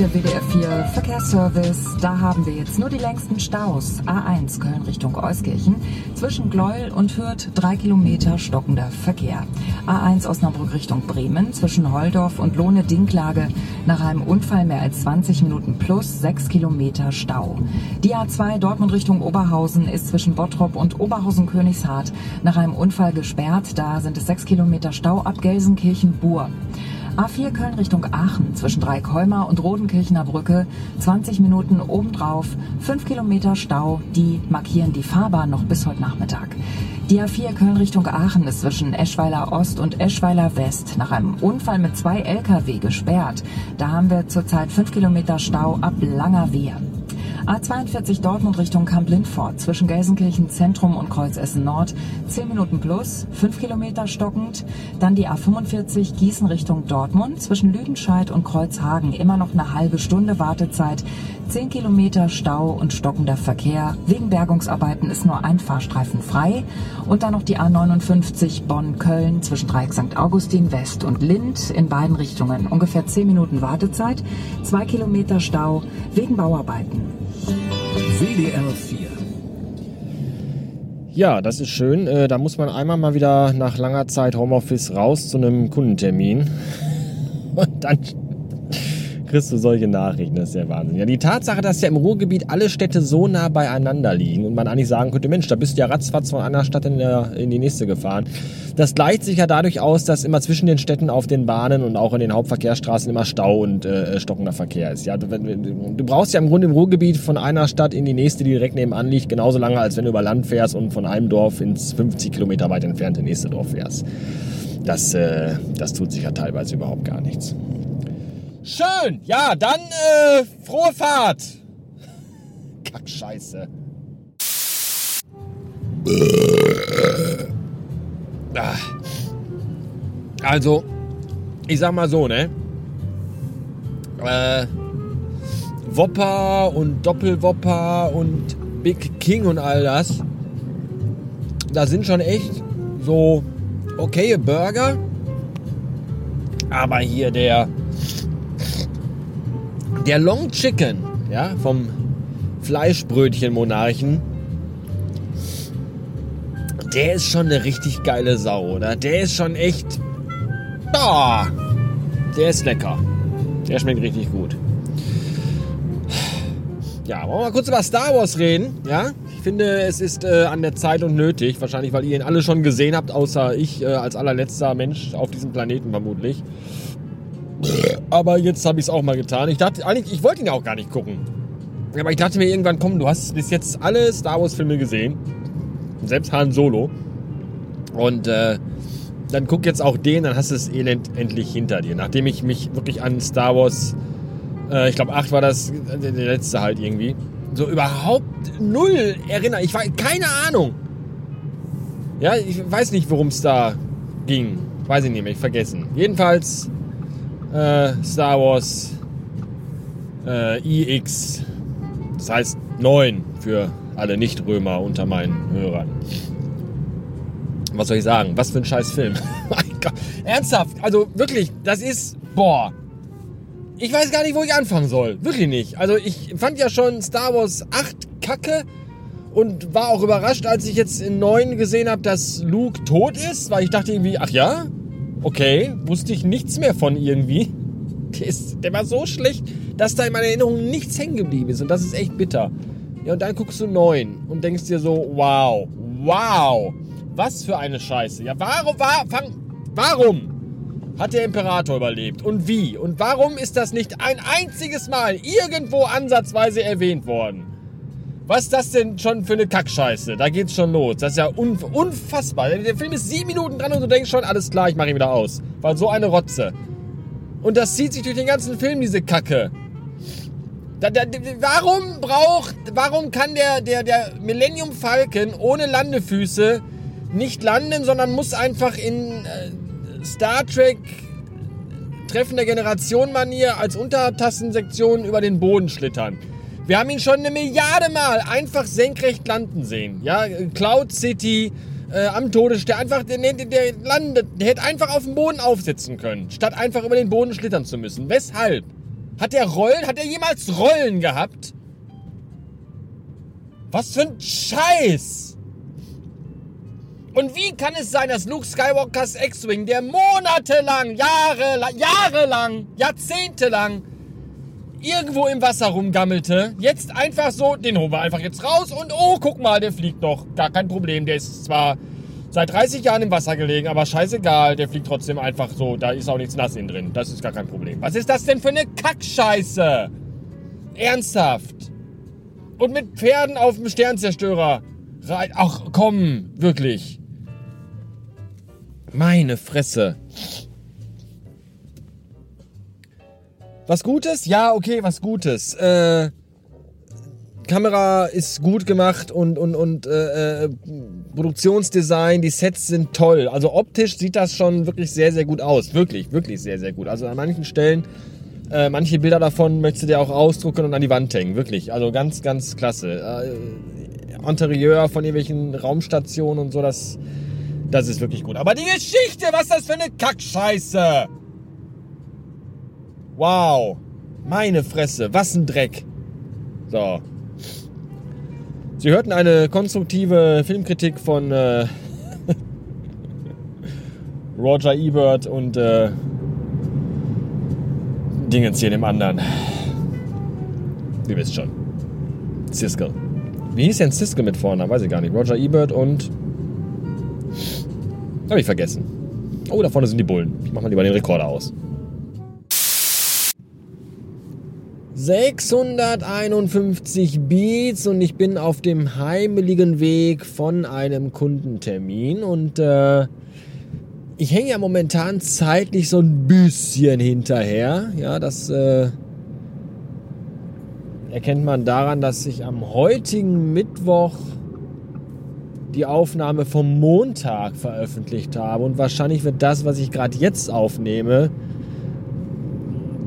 der WDR 4 Verkehrsservice. Da haben wir jetzt nur die längsten Staus. A1 Köln Richtung Euskirchen. Zwischen Gleuel und Hürth drei Kilometer stockender Verkehr. A1 Osnabrück Richtung Bremen. Zwischen Holdorf und Lohne-Dinklage. Nach einem Unfall mehr als 20 Minuten plus sechs Kilometer Stau. Die A2 Dortmund Richtung Oberhausen ist zwischen Bottrop und Oberhausen-Königshardt nach einem Unfall gesperrt. Da sind es sechs Kilometer Stau ab Gelsenkirchen-Bur. A4 Köln Richtung Aachen zwischen Dreikolmer und Rodenkirchener Brücke 20 Minuten obendrauf, 5 Kilometer Stau, die markieren die Fahrbahn noch bis heute Nachmittag. Die A4 Köln Richtung Aachen ist zwischen Eschweiler Ost und Eschweiler West nach einem Unfall mit zwei Lkw gesperrt. Da haben wir zurzeit 5 Kilometer Stau ab Langerwehr. A42 Dortmund Richtung Kamp-Lindfort zwischen Gelsenkirchen Zentrum und Kreuzessen Nord 10 Minuten plus, 5 Kilometer stockend. Dann die A45 Gießen Richtung Dortmund zwischen Lüdenscheid und Kreuzhagen immer noch eine halbe Stunde Wartezeit. 10 Kilometer Stau und stockender Verkehr. Wegen Bergungsarbeiten ist nur ein Fahrstreifen frei. Und dann noch die A59 Bonn-Köln zwischen Dreieck St. Augustin West und Lind in beiden Richtungen. Ungefähr 10 Minuten Wartezeit, 2 Kilometer Stau wegen Bauarbeiten. WDR 4. Ja, das ist schön. Äh, da muss man einmal mal wieder nach langer Zeit Homeoffice raus zu einem Kundentermin. Und dann kriegst du solche Nachrichten. Das ist ja Wahnsinn. Ja, die Tatsache, dass ja im Ruhrgebiet alle Städte so nah beieinander liegen und man eigentlich sagen könnte, Mensch, da bist du ja ratzfatz von einer Stadt in, der, in die nächste gefahren. Das gleicht sich ja dadurch aus, dass immer zwischen den Städten auf den Bahnen und auch in den Hauptverkehrsstraßen immer Stau und äh, stockender Verkehr ist. Ja, du, du brauchst ja im Grunde im Ruhrgebiet von einer Stadt in die nächste, die direkt nebenan liegt, genauso lange, als wenn du über Land fährst und von einem Dorf ins 50 Kilometer weit entfernte nächste Dorf fährst. Das, äh, das tut sich ja teilweise überhaupt gar nichts. Schön, ja, dann äh, frohe Fahrt. Kackscheiße. Ah. Also, ich sag mal so, ne? Äh, Wopper und Doppelwopper und Big King und all das. Da sind schon echt so okaye Burger. Aber hier der der Long Chicken, ja, vom Fleischbrötchen-Monarchen, der ist schon eine richtig geile Sau, oder? Der ist schon echt. Oh, der ist lecker. Der schmeckt richtig gut. Ja, wollen wir mal kurz über Star Wars reden, ja? Ich finde, es ist äh, an der Zeit und nötig, wahrscheinlich, weil ihr ihn alle schon gesehen habt, außer ich äh, als allerletzter Mensch auf diesem Planeten vermutlich. Aber jetzt habe ich es auch mal getan. Ich dachte eigentlich, ich wollte ihn auch gar nicht gucken. Aber ich dachte mir irgendwann, komm, du hast bis jetzt alle Star Wars Filme gesehen. Selbst Han Solo. Und äh, dann guck jetzt auch den, dann hast du das Elend endlich hinter dir. Nachdem ich mich wirklich an Star Wars, äh, ich glaube 8 war das der letzte halt irgendwie, so überhaupt null erinnere. Ich war keine Ahnung. Ja, ich weiß nicht, worum es da ging. Weiß ich nicht mehr, ich vergessen. Jedenfalls äh, Star Wars äh, iX, das heißt 9 für alle Nicht-Römer unter meinen Hörern. Was soll ich sagen? Was für ein scheiß Film. mein Gott. Ernsthaft, also wirklich, das ist, boah. Ich weiß gar nicht, wo ich anfangen soll. Wirklich nicht. Also ich fand ja schon Star Wars 8 kacke und war auch überrascht, als ich jetzt in 9 gesehen habe, dass Luke tot ist, weil ich dachte irgendwie, ach ja, okay, wusste ich nichts mehr von irgendwie. Der, war so schlecht, dass da in meiner Erinnerung nichts hängen geblieben ist. Und das ist echt bitter. Ja, und dann guckst du neun und denkst dir so, wow, wow, was für eine Scheiße. Ja, warum, war, fang, warum hat der Imperator überlebt? Und wie? Und warum ist das nicht ein einziges Mal irgendwo ansatzweise erwähnt worden? Was ist das denn schon für eine Kackscheiße? Da geht's schon los. Das ist ja unf unfassbar. Der Film ist sieben Minuten dran und du denkst schon, alles klar, ich mache ihn wieder aus. Weil so eine Rotze. Und das zieht sich durch den ganzen Film, diese Kacke. Da, da, warum braucht, warum kann der, der, der Millennium Falcon ohne Landefüße nicht landen, sondern muss einfach in äh, Star Trek Treffen der Generation Manier als Untertassensektion über den Boden schlittern? Wir haben ihn schon eine Milliarde Mal einfach senkrecht landen sehen. Ja, Cloud City, äh, am Todesstern, einfach, der, der, landet, der hätte einfach auf dem Boden aufsetzen können, statt einfach über den Boden schlittern zu müssen. Weshalb? Hat der Rollen? Hat er jemals Rollen gehabt? Was für ein Scheiß! Und wie kann es sein, dass Luke Skywalkers X-Wing, der monatelang, Jahre, jahrelang, jahrzehntelang irgendwo im Wasser rumgammelte, jetzt einfach so, den holen wir einfach jetzt raus und oh, guck mal, der fliegt noch. Gar kein Problem. Der ist zwar seit 30 Jahren im Wasser gelegen, aber scheißegal, der fliegt trotzdem einfach so. Da ist auch nichts nass in drin. Das ist gar kein Problem. Was ist das denn für eine Kackscheiße? Ernsthaft. Und mit Pferden auf dem Sternzerstörer. Ach komm, wirklich. Meine Fresse. Was Gutes? Ja, okay, was Gutes. Äh, Kamera ist gut gemacht und, und, und äh, äh, Produktionsdesign, die Sets sind toll. Also optisch sieht das schon wirklich sehr, sehr gut aus. Wirklich, wirklich sehr, sehr gut. Also an manchen Stellen, äh, manche Bilder davon möchtest du dir auch ausdrucken und an die Wand hängen. Wirklich. Also ganz, ganz klasse. Äh, Interieur von irgendwelchen Raumstationen und so, das, das ist wirklich gut. Aber die Geschichte, was das für eine Kackscheiße? Wow. Meine Fresse, was ein Dreck. So. Sie hörten eine konstruktive Filmkritik von äh, Roger Ebert und äh, Dingens hier dem anderen. Ihr wisst schon. Siskel. Wie hieß denn Siskel mit vorne? Weiß ich gar nicht. Roger Ebert und. Hab ich vergessen. Oh, da vorne sind die Bullen. Ich mach mal lieber den Rekorder aus. 651 Beats und ich bin auf dem heimeligen Weg von einem Kundentermin und äh, ich hänge ja momentan zeitlich so ein bisschen hinterher. Ja, das äh, erkennt man daran, dass ich am heutigen Mittwoch die Aufnahme vom Montag veröffentlicht habe und wahrscheinlich wird das, was ich gerade jetzt aufnehme,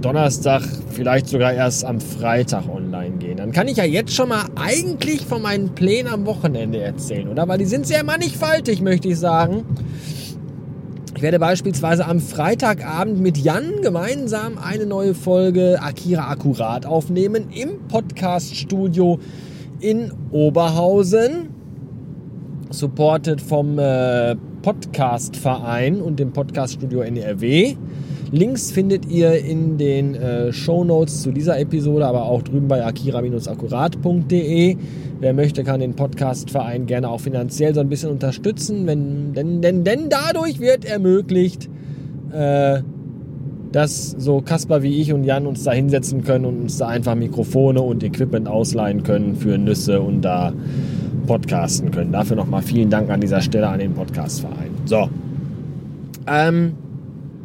Donnerstag, vielleicht sogar erst am Freitag online gehen. Dann kann ich ja jetzt schon mal eigentlich von meinen Plänen am Wochenende erzählen, oder? Weil die sind sehr mannigfaltig, möchte ich sagen. Ich werde beispielsweise am Freitagabend mit Jan gemeinsam eine neue Folge Akira Akkurat aufnehmen im Podcast-Studio in Oberhausen. Supported vom äh, Podcast-Verein und dem Podcast-Studio NRW. Links findet ihr in den äh, Show Notes zu dieser Episode, aber auch drüben bei akira-akkurat.de. Wer möchte, kann den Podcastverein gerne auch finanziell so ein bisschen unterstützen, wenn, denn, denn, denn dadurch wird ermöglicht, äh, dass so Kasper wie ich und Jan uns da hinsetzen können und uns da einfach Mikrofone und Equipment ausleihen können für Nüsse und da podcasten können. Dafür nochmal vielen Dank an dieser Stelle an den Podcastverein. So. Ähm,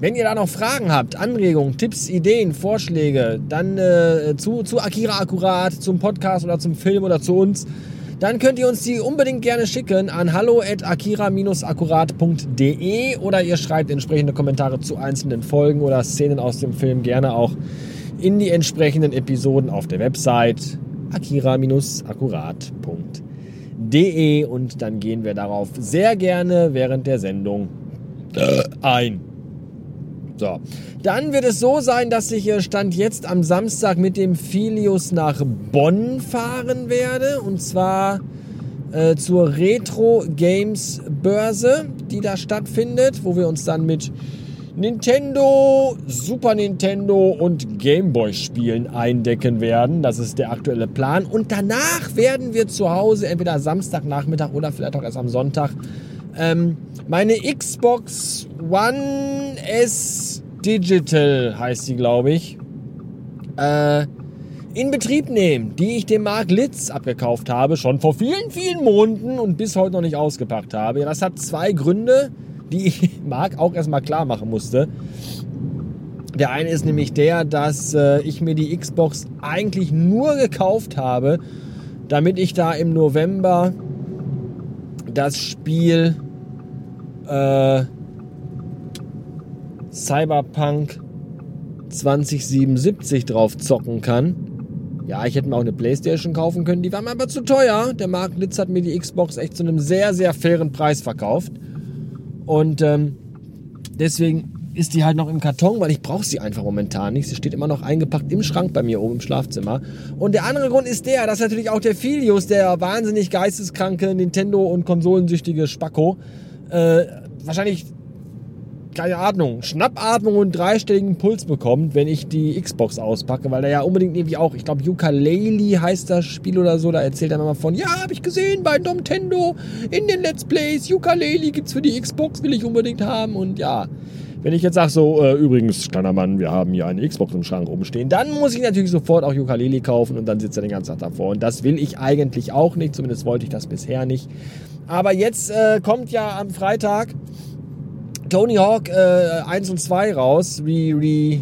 wenn ihr da noch Fragen habt, Anregungen, Tipps, Ideen, Vorschläge, dann äh, zu, zu Akira Akkurat, zum Podcast oder zum Film oder zu uns, dann könnt ihr uns die unbedingt gerne schicken an hallo.akira-akkurat.de oder ihr schreibt entsprechende Kommentare zu einzelnen Folgen oder Szenen aus dem Film gerne auch in die entsprechenden Episoden auf der Website akira-akkurat.de und dann gehen wir darauf sehr gerne während der Sendung ein. So. Dann wird es so sein, dass ich äh, Stand jetzt am Samstag mit dem Filius nach Bonn fahren werde. Und zwar äh, zur Retro Games Börse, die da stattfindet, wo wir uns dann mit Nintendo, Super Nintendo und Gameboy Spielen eindecken werden. Das ist der aktuelle Plan. Und danach werden wir zu Hause, entweder Samstagnachmittag oder vielleicht auch erst am Sonntag, ähm, meine Xbox One S Digital heißt sie, glaube ich, äh, in Betrieb nehmen, die ich dem Mark Litz abgekauft habe, schon vor vielen, vielen Monaten und bis heute noch nicht ausgepackt habe. Das hat zwei Gründe, die ich Mark auch erstmal klar machen musste. Der eine ist nämlich der, dass äh, ich mir die Xbox eigentlich nur gekauft habe, damit ich da im November das Spiel äh, Cyberpunk 2077 drauf zocken kann. Ja, ich hätte mir auch eine Playstation kaufen können, die war mir aber zu teuer. Der Mark Litz hat mir die Xbox echt zu einem sehr, sehr fairen Preis verkauft. Und ähm, deswegen ist die halt noch im Karton, weil ich brauche sie einfach momentan nicht. Sie steht immer noch eingepackt im Schrank bei mir oben im Schlafzimmer. Und der andere Grund ist der, dass natürlich auch der Filius, der wahnsinnig geisteskranke Nintendo- und konsolensüchtige Spacko, äh, wahrscheinlich keine Ahnung, Schnappatmung und dreistelligen Puls bekommt, wenn ich die Xbox auspacke, weil er ja unbedingt irgendwie auch, ich glaube, Ukulele heißt das Spiel oder so, da erzählt er mal von, ja, habe ich gesehen bei Nintendo in den Let's Plays, Ukulele gibt's für die Xbox, will ich unbedingt haben und ja. Wenn ich jetzt sage so, äh, übrigens, kleiner Mann, wir haben hier eine Xbox im Schrank rumstehen, dann muss ich natürlich sofort auch Ukulele kaufen und dann sitzt er den ganzen Tag davor. Und das will ich eigentlich auch nicht, zumindest wollte ich das bisher nicht. Aber jetzt äh, kommt ja am Freitag Tony Hawk äh, 1 und 2 raus, re, re,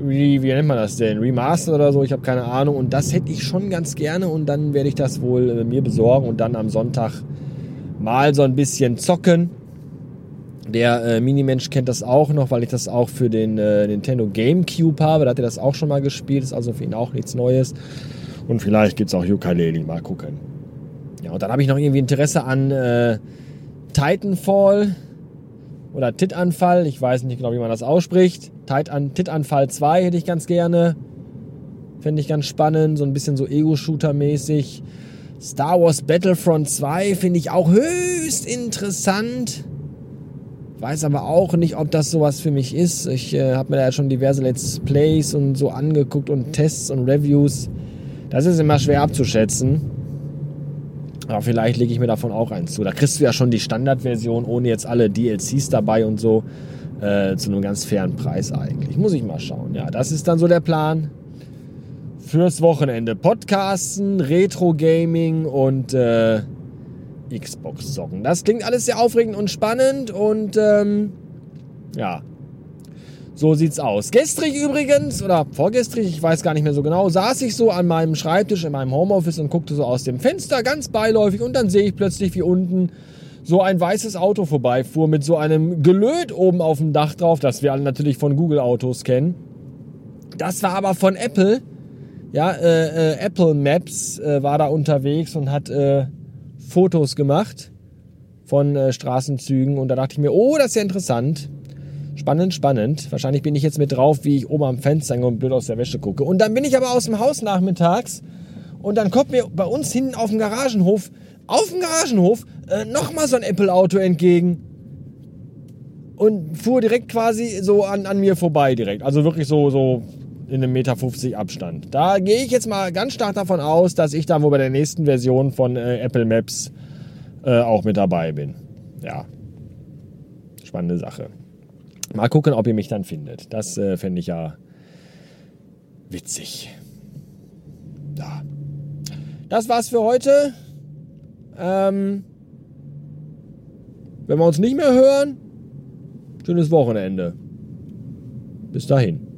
re, wie nennt man das denn? Remaster oder so, ich habe keine Ahnung. Und das hätte ich schon ganz gerne und dann werde ich das wohl äh, mir besorgen und dann am Sonntag mal so ein bisschen zocken. Der äh, Minimensch kennt das auch noch, weil ich das auch für den äh, Nintendo GameCube habe. Da hat er das auch schon mal gespielt, ist also für ihn auch nichts Neues. Und vielleicht gibt es auch Ukulele, mal gucken. Ja, und dann habe ich noch irgendwie Interesse an äh, Titanfall oder Titanfall. Ich weiß nicht genau, wie man das ausspricht. Titan, Titanfall 2 hätte ich ganz gerne. Fände ich ganz spannend, so ein bisschen so Ego-Shooter-mäßig. Star Wars Battlefront 2 finde ich auch höchst interessant. Weiß aber auch nicht, ob das sowas für mich ist. Ich äh, habe mir da ja schon diverse Let's Plays und so angeguckt und Tests und Reviews. Das ist immer schwer abzuschätzen. Aber vielleicht lege ich mir davon auch eins zu. Da kriegst du ja schon die Standardversion ohne jetzt alle DLCs dabei und so. Äh, zu einem ganz fairen Preis eigentlich. Muss ich mal schauen. Ja, das ist dann so der Plan fürs Wochenende. Podcasten, Retro-Gaming und äh, Xbox-Socken. Das klingt alles sehr aufregend und spannend und ähm, ja, so sieht's aus. Gestrig übrigens, oder vorgestrig, ich weiß gar nicht mehr so genau, saß ich so an meinem Schreibtisch in meinem Homeoffice und guckte so aus dem Fenster ganz beiläufig und dann sehe ich plötzlich wie unten so ein weißes Auto vorbeifuhr mit so einem Gelöt oben auf dem Dach drauf, das wir alle natürlich von Google Autos kennen. Das war aber von Apple. Ja, äh, äh, Apple Maps äh, war da unterwegs und hat äh, Fotos gemacht von äh, Straßenzügen und da dachte ich mir, oh, das ist ja interessant. Spannend, spannend. Wahrscheinlich bin ich jetzt mit drauf, wie ich oben am Fenster hänge und blöd aus der Wäsche gucke. Und dann bin ich aber aus dem Haus nachmittags und dann kommt mir bei uns hinten auf dem Garagenhof, auf dem Garagenhof, äh, nochmal so ein Apple-Auto entgegen. Und fuhr direkt quasi so an, an mir vorbei direkt. Also wirklich so, so in einem Meter 50 Abstand. Da gehe ich jetzt mal ganz stark davon aus, dass ich dann wohl bei der nächsten Version von äh, Apple Maps äh, auch mit dabei bin. Ja. Spannende Sache. Mal gucken, ob ihr mich dann findet. Das äh, fände ich ja witzig. Ja. Das war's für heute. Ähm, wenn wir uns nicht mehr hören, schönes Wochenende. Bis dahin.